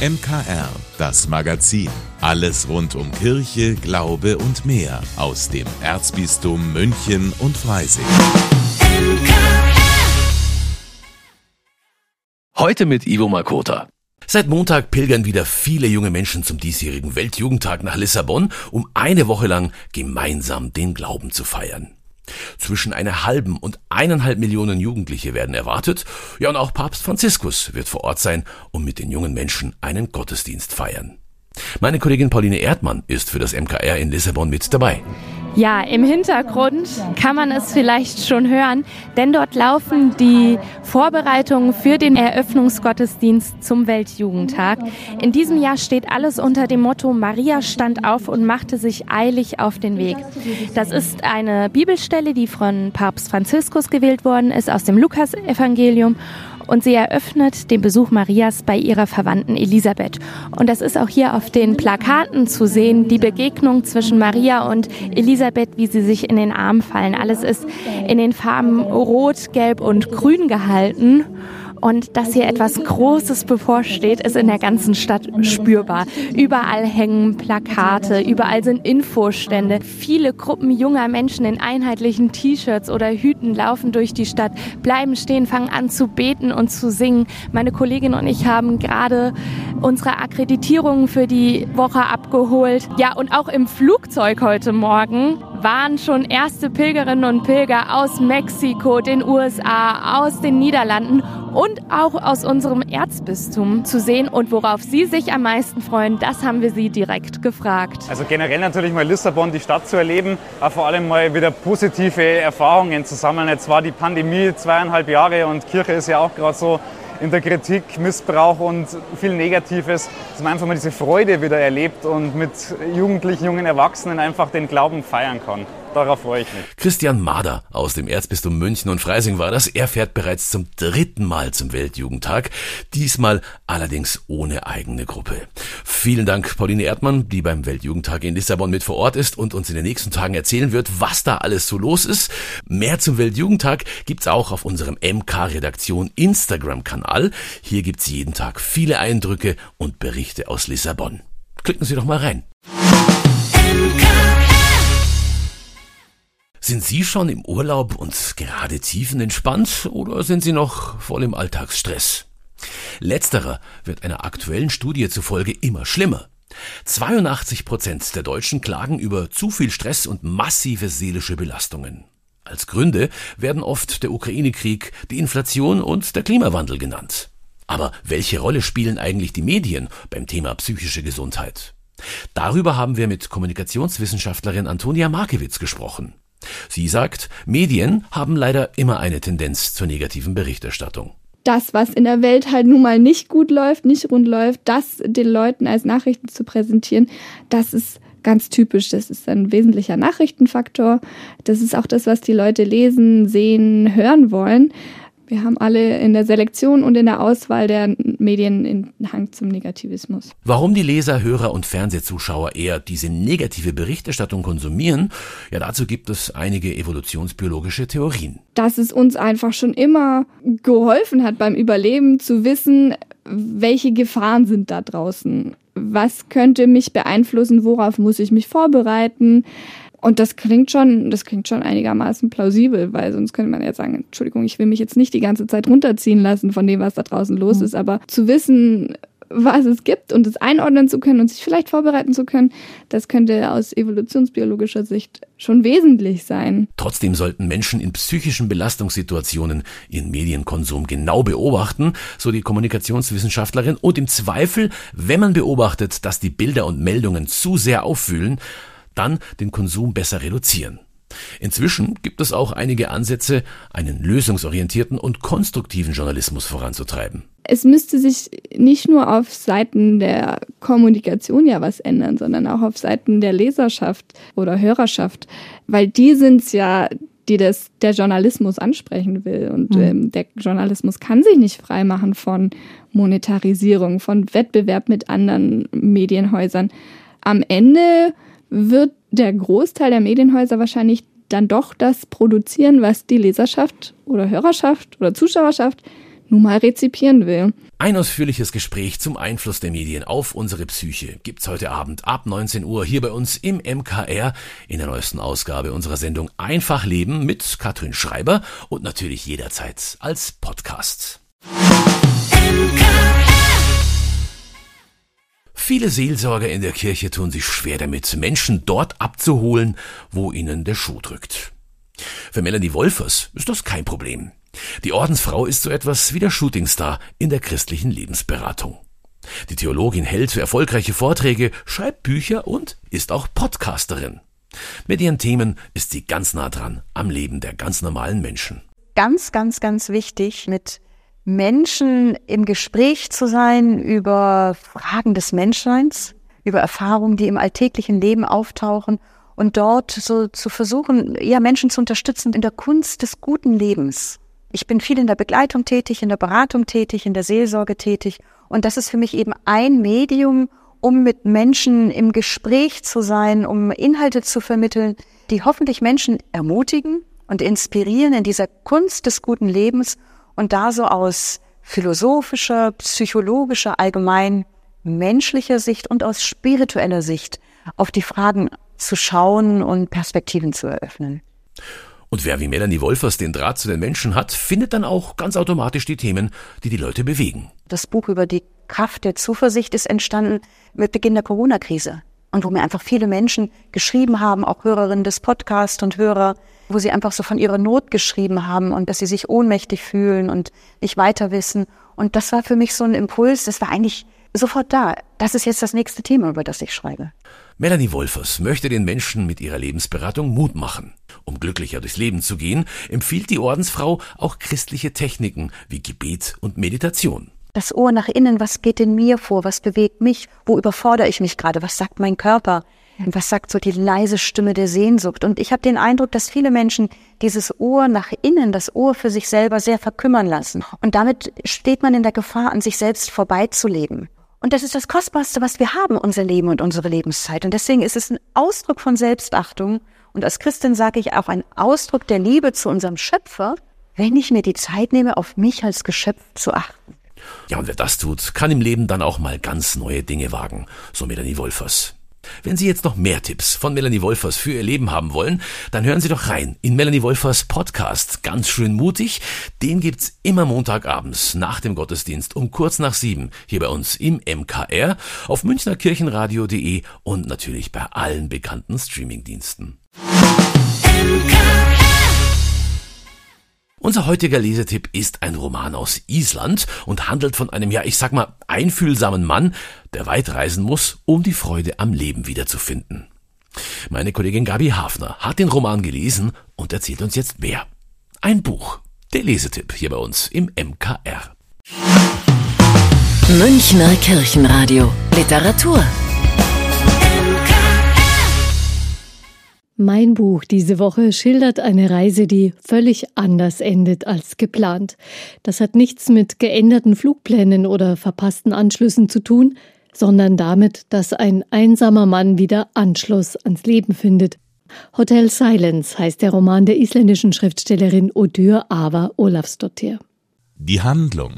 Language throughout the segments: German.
MKR, das Magazin. Alles rund um Kirche, Glaube und mehr aus dem Erzbistum München und Freising. Heute mit Ivo Makota. Seit Montag pilgern wieder viele junge Menschen zum diesjährigen Weltjugendtag nach Lissabon, um eine Woche lang gemeinsam den Glauben zu feiern. Zwischen einer halben und eineinhalb Millionen Jugendliche werden erwartet. Ja, und auch Papst Franziskus wird vor Ort sein und mit den jungen Menschen einen Gottesdienst feiern. Meine Kollegin Pauline Erdmann ist für das MKR in Lissabon mit dabei. Ja, im Hintergrund kann man es vielleicht schon hören, denn dort laufen die Vorbereitungen für den Eröffnungsgottesdienst zum Weltjugendtag. In diesem Jahr steht alles unter dem Motto Maria stand auf und machte sich eilig auf den Weg. Das ist eine Bibelstelle, die von Papst Franziskus gewählt worden ist aus dem Lukasevangelium und sie eröffnet den Besuch Marias bei ihrer Verwandten Elisabeth. Und das ist auch hier auf den Plakaten zu sehen, die Begegnung zwischen Maria und Elisabeth, wie sie sich in den Arm fallen. Alles ist in den Farben Rot, Gelb und Grün gehalten. Und dass hier etwas Großes bevorsteht, ist in der ganzen Stadt spürbar. Überall hängen Plakate, überall sind Infostände. Viele Gruppen junger Menschen in einheitlichen T-Shirts oder Hüten laufen durch die Stadt, bleiben stehen, fangen an zu beten und zu singen. Meine Kollegin und ich haben gerade unsere Akkreditierungen für die Woche abgeholt. Ja, und auch im Flugzeug heute Morgen waren schon erste Pilgerinnen und Pilger aus Mexiko, den USA, aus den Niederlanden und auch aus unserem Erzbistum zu sehen. Und worauf Sie sich am meisten freuen, das haben wir Sie direkt gefragt. Also generell natürlich mal Lissabon, die Stadt zu erleben, aber vor allem mal wieder positive Erfahrungen zu sammeln. Jetzt war die Pandemie zweieinhalb Jahre und Kirche ist ja auch gerade so in der Kritik, Missbrauch und viel Negatives, dass man einfach mal diese Freude wieder erlebt und mit Jugendlichen, jungen Erwachsenen einfach den Glauben feiern kann. Darauf freue ich mich. Christian Mader aus dem Erzbistum München und Freising war das. Er fährt bereits zum dritten Mal zum Weltjugendtag. Diesmal allerdings ohne eigene Gruppe. Vielen Dank, Pauline Erdmann, die beim Weltjugendtag in Lissabon mit vor Ort ist und uns in den nächsten Tagen erzählen wird, was da alles so los ist. Mehr zum Weltjugendtag gibt's auch auf unserem MK-Redaktion Instagram-Kanal. Hier gibt's jeden Tag viele Eindrücke und Berichte aus Lissabon. Klicken Sie doch mal rein. Sind Sie schon im Urlaub und gerade tiefenentspannt oder sind Sie noch voll im Alltagsstress? Letzterer wird einer aktuellen Studie zufolge immer schlimmer. 82 Prozent der Deutschen klagen über zu viel Stress und massive seelische Belastungen. Als Gründe werden oft der Ukraine-Krieg, die Inflation und der Klimawandel genannt. Aber welche Rolle spielen eigentlich die Medien beim Thema psychische Gesundheit? Darüber haben wir mit Kommunikationswissenschaftlerin Antonia Markewitz gesprochen. Sie sagt, Medien haben leider immer eine Tendenz zur negativen Berichterstattung. Das, was in der Welt halt nun mal nicht gut läuft, nicht rund läuft, das den Leuten als Nachrichten zu präsentieren, das ist ganz typisch. Das ist ein wesentlicher Nachrichtenfaktor. Das ist auch das, was die Leute lesen, sehen, hören wollen. Wir haben alle in der Selektion und in der Auswahl der Medien einen Hang zum Negativismus. Warum die Leser, Hörer und Fernsehzuschauer eher diese negative Berichterstattung konsumieren, ja dazu gibt es einige evolutionsbiologische Theorien. Dass es uns einfach schon immer geholfen hat beim Überleben zu wissen, welche Gefahren sind da draußen. Was könnte mich beeinflussen? Worauf muss ich mich vorbereiten? Und das klingt schon, das klingt schon einigermaßen plausibel, weil sonst könnte man ja sagen, Entschuldigung, ich will mich jetzt nicht die ganze Zeit runterziehen lassen von dem, was da draußen los mhm. ist, aber zu wissen, was es gibt und es einordnen zu können und sich vielleicht vorbereiten zu können, das könnte aus evolutionsbiologischer Sicht schon wesentlich sein. Trotzdem sollten Menschen in psychischen Belastungssituationen ihren Medienkonsum genau beobachten, so die Kommunikationswissenschaftlerin, und im Zweifel, wenn man beobachtet, dass die Bilder und Meldungen zu sehr auffühlen, dann den Konsum besser reduzieren. Inzwischen gibt es auch einige Ansätze, einen lösungsorientierten und konstruktiven Journalismus voranzutreiben. Es müsste sich nicht nur auf Seiten der Kommunikation ja was ändern, sondern auch auf Seiten der Leserschaft oder Hörerschaft, weil die sind es ja, die das der Journalismus ansprechen will. Und mhm. ähm, der Journalismus kann sich nicht freimachen von Monetarisierung, von Wettbewerb mit anderen Medienhäusern. Am Ende wird der Großteil der Medienhäuser wahrscheinlich dann doch das produzieren, was die Leserschaft oder Hörerschaft oder Zuschauerschaft nun mal rezipieren will. Ein ausführliches Gespräch zum Einfluss der Medien auf unsere Psyche gibt's heute Abend ab 19 Uhr hier bei uns im MKR in der neuesten Ausgabe unserer Sendung Einfach Leben mit Katrin Schreiber und natürlich jederzeit als Podcast. Viele Seelsorger in der Kirche tun sich schwer damit, Menschen dort abzuholen, wo ihnen der Schuh drückt. Für Melanie Wolfers ist das kein Problem. Die Ordensfrau ist so etwas wie der Shootingstar in der christlichen Lebensberatung. Die Theologin hält erfolgreiche Vorträge, schreibt Bücher und ist auch Podcasterin. Mit ihren Themen ist sie ganz nah dran am Leben der ganz normalen Menschen. Ganz, ganz, ganz wichtig, mit Menschen im Gespräch zu sein über Fragen des Menschseins, über Erfahrungen, die im alltäglichen Leben auftauchen und dort so zu versuchen, ja, Menschen zu unterstützen in der Kunst des guten Lebens. Ich bin viel in der Begleitung tätig, in der Beratung tätig, in der Seelsorge tätig. Und das ist für mich eben ein Medium, um mit Menschen im Gespräch zu sein, um Inhalte zu vermitteln, die hoffentlich Menschen ermutigen und inspirieren in dieser Kunst des guten Lebens und da so aus philosophischer, psychologischer, allgemein menschlicher Sicht und aus spiritueller Sicht auf die Fragen zu schauen und Perspektiven zu eröffnen. Und wer wie Melanie Wolfers den Draht zu den Menschen hat, findet dann auch ganz automatisch die Themen, die die Leute bewegen. Das Buch über die Kraft der Zuversicht ist entstanden mit Beginn der Corona-Krise. Und wo mir einfach viele Menschen geschrieben haben, auch Hörerinnen des Podcasts und Hörer, wo sie einfach so von ihrer Not geschrieben haben und dass sie sich ohnmächtig fühlen und nicht weiter wissen. Und das war für mich so ein Impuls, das war eigentlich sofort da. Das ist jetzt das nächste Thema, über das ich schreibe. Melanie Wolfers möchte den Menschen mit ihrer Lebensberatung Mut machen. Um glücklicher durchs Leben zu gehen, empfiehlt die Ordensfrau auch christliche Techniken wie Gebet und Meditation. Das Ohr nach innen, was geht in mir vor, was bewegt mich, wo überfordere ich mich gerade, was sagt mein Körper, was sagt so die leise Stimme der Sehnsucht. Und ich habe den Eindruck, dass viele Menschen dieses Ohr nach innen, das Ohr für sich selber sehr verkümmern lassen. Und damit steht man in der Gefahr, an sich selbst vorbeizuleben. Und das ist das Kostbarste, was wir haben, unser Leben und unsere Lebenszeit. Und deswegen ist es ein Ausdruck von Selbstachtung und als Christin sage ich auch ein Ausdruck der Liebe zu unserem Schöpfer, wenn ich mir die Zeit nehme, auf mich als Geschöpf zu achten. Ja, und wer das tut, kann im Leben dann auch mal ganz neue Dinge wagen, so Melanie Wolfers. Wenn Sie jetzt noch mehr Tipps von Melanie Wolfers für Ihr Leben haben wollen, dann hören Sie doch rein in Melanie Wolfers Podcast Ganz schön mutig. Den gibt's immer Montagabends nach dem Gottesdienst um kurz nach sieben hier bei uns im MKR auf münchnerkirchenradio.de und natürlich bei allen bekannten Streamingdiensten. Unser heutiger Lesetipp ist ein Roman aus Island und handelt von einem, ja, ich sag mal, einfühlsamen Mann, der weit reisen muss, um die Freude am Leben wiederzufinden. Meine Kollegin Gabi Hafner hat den Roman gelesen und erzählt uns jetzt mehr. Ein Buch. Der Lesetipp hier bei uns im MKR. Münchner Kirchenradio. Literatur. Mein Buch diese Woche schildert eine Reise, die völlig anders endet als geplant. Das hat nichts mit geänderten Flugplänen oder verpassten Anschlüssen zu tun, sondern damit, dass ein einsamer Mann wieder Anschluss ans Leben findet. Hotel Silence heißt der Roman der isländischen Schriftstellerin Odur Ava Olafsdottir. Die Handlung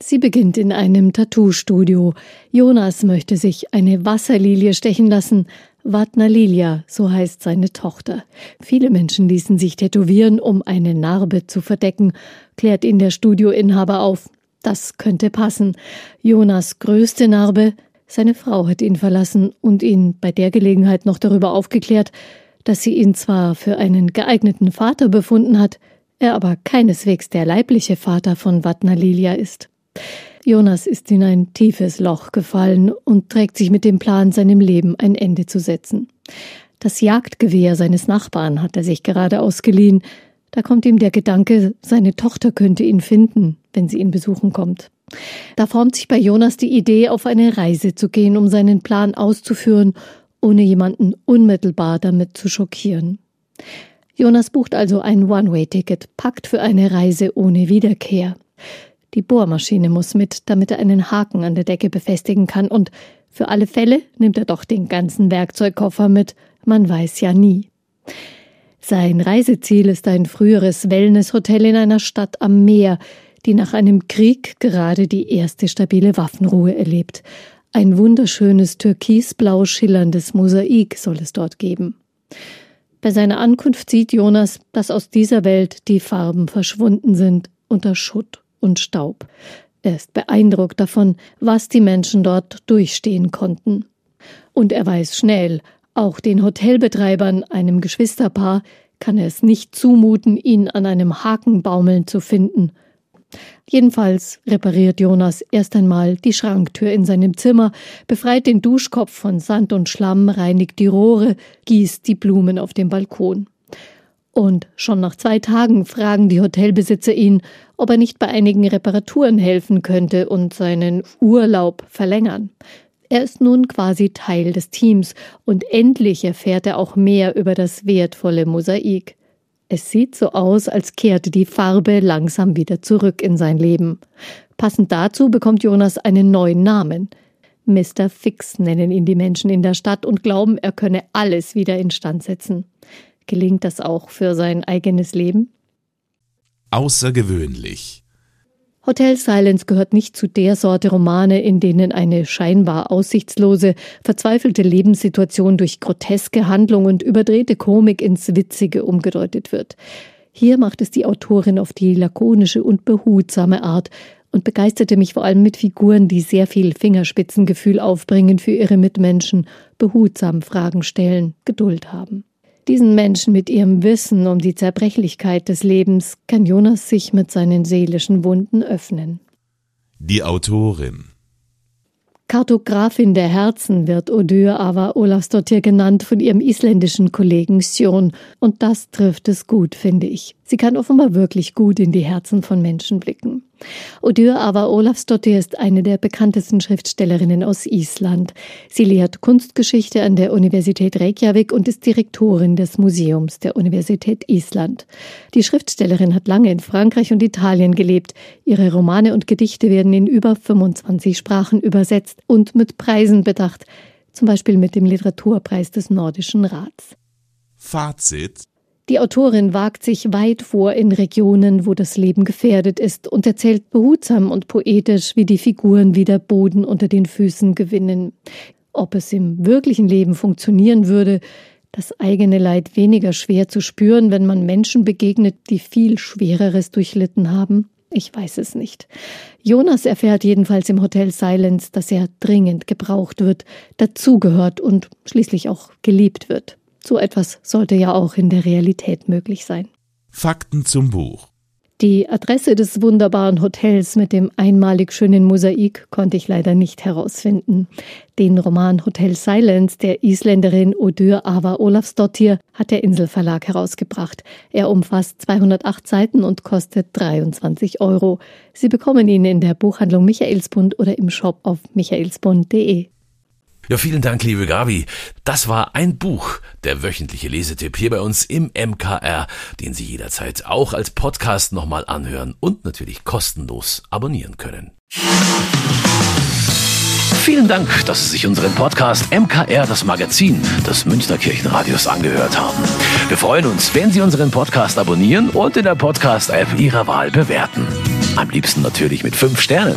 Sie beginnt in einem Tattoo-Studio. Jonas möchte sich eine Wasserlilie stechen lassen, Vatna Lilia, so heißt seine Tochter. Viele Menschen ließen sich tätowieren, um eine Narbe zu verdecken, klärt ihn der Studioinhaber auf. Das könnte passen. Jonas größte Narbe, seine Frau hat ihn verlassen und ihn bei der Gelegenheit noch darüber aufgeklärt, dass sie ihn zwar für einen geeigneten Vater befunden hat, er aber keineswegs der leibliche Vater von Vatna Lilia ist. Jonas ist in ein tiefes Loch gefallen und trägt sich mit dem Plan, seinem Leben ein Ende zu setzen. Das Jagdgewehr seines Nachbarn hat er sich gerade ausgeliehen. Da kommt ihm der Gedanke, seine Tochter könnte ihn finden, wenn sie ihn besuchen kommt. Da formt sich bei Jonas die Idee, auf eine Reise zu gehen, um seinen Plan auszuführen, ohne jemanden unmittelbar damit zu schockieren. Jonas bucht also ein One-Way-Ticket, packt für eine Reise ohne Wiederkehr. Die Bohrmaschine muss mit, damit er einen Haken an der Decke befestigen kann, und für alle Fälle nimmt er doch den ganzen Werkzeugkoffer mit, man weiß ja nie. Sein Reiseziel ist ein früheres Wellnesshotel in einer Stadt am Meer, die nach einem Krieg gerade die erste stabile Waffenruhe erlebt. Ein wunderschönes türkisblau schillerndes Mosaik soll es dort geben. Bei seiner Ankunft sieht Jonas, dass aus dieser Welt die Farben verschwunden sind unter Schutt und Staub. Er ist beeindruckt davon, was die Menschen dort durchstehen konnten. Und er weiß schnell, auch den Hotelbetreibern, einem Geschwisterpaar, kann er es nicht zumuten, ihn an einem Haken baumeln zu finden. Jedenfalls repariert Jonas erst einmal die Schranktür in seinem Zimmer, befreit den Duschkopf von Sand und Schlamm, reinigt die Rohre, gießt die Blumen auf dem Balkon. Und schon nach zwei Tagen fragen die Hotelbesitzer ihn, ob er nicht bei einigen Reparaturen helfen könnte und seinen Urlaub verlängern. Er ist nun quasi Teil des Teams und endlich erfährt er auch mehr über das wertvolle Mosaik. Es sieht so aus, als kehrte die Farbe langsam wieder zurück in sein Leben. Passend dazu bekommt Jonas einen neuen Namen. Mr. Fix nennen ihn die Menschen in der Stadt und glauben, er könne alles wieder instand setzen. Gelingt das auch für sein eigenes Leben? Außergewöhnlich. Hotel Silence gehört nicht zu der Sorte Romane, in denen eine scheinbar aussichtslose, verzweifelte Lebenssituation durch groteske Handlung und überdrehte Komik ins Witzige umgedeutet wird. Hier macht es die Autorin auf die lakonische und behutsame Art und begeisterte mich vor allem mit Figuren, die sehr viel Fingerspitzengefühl aufbringen für ihre Mitmenschen, behutsam Fragen stellen, Geduld haben. Diesen Menschen mit ihrem Wissen um die Zerbrechlichkeit des Lebens kann Jonas sich mit seinen seelischen Wunden öffnen. Die Autorin Kartografin der Herzen wird Odur Ava Olafsdottir genannt von ihrem isländischen Kollegen Sjon. Und das trifft es gut, finde ich. Sie kann offenbar wirklich gut in die Herzen von Menschen blicken. Odur Ava Olafsdottir ist eine der bekanntesten Schriftstellerinnen aus Island. Sie lehrt Kunstgeschichte an der Universität Reykjavik und ist Direktorin des Museums der Universität Island. Die Schriftstellerin hat lange in Frankreich und Italien gelebt. Ihre Romane und Gedichte werden in über 25 Sprachen übersetzt und mit Preisen bedacht, zum Beispiel mit dem Literaturpreis des Nordischen Rats. Fazit die Autorin wagt sich weit vor in Regionen, wo das Leben gefährdet ist und erzählt behutsam und poetisch, wie die Figuren wieder Boden unter den Füßen gewinnen. Ob es im wirklichen Leben funktionieren würde, das eigene Leid weniger schwer zu spüren, wenn man Menschen begegnet, die viel Schwereres durchlitten haben? Ich weiß es nicht. Jonas erfährt jedenfalls im Hotel Silence, dass er dringend gebraucht wird, dazugehört und schließlich auch geliebt wird. So etwas sollte ja auch in der Realität möglich sein. Fakten zum Buch. Die Adresse des wunderbaren Hotels mit dem einmalig schönen Mosaik konnte ich leider nicht herausfinden. Den Roman Hotel Silence der Isländerin Odur Ava Olafsdottir hat der Inselverlag herausgebracht. Er umfasst 208 Seiten und kostet 23 Euro. Sie bekommen ihn in der Buchhandlung Michaelsbund oder im Shop auf michaelsbund.de. Ja, vielen Dank, liebe Gabi. Das war ein Buch, der wöchentliche Lesetipp hier bei uns im MKR, den Sie jederzeit auch als Podcast nochmal anhören und natürlich kostenlos abonnieren können. Vielen Dank, dass Sie sich unseren Podcast MKR, das Magazin des Münchner Kirchenradios, angehört haben. Wir freuen uns, wenn Sie unseren Podcast abonnieren und in der Podcast-App Ihrer Wahl bewerten. Am liebsten natürlich mit fünf Sternen.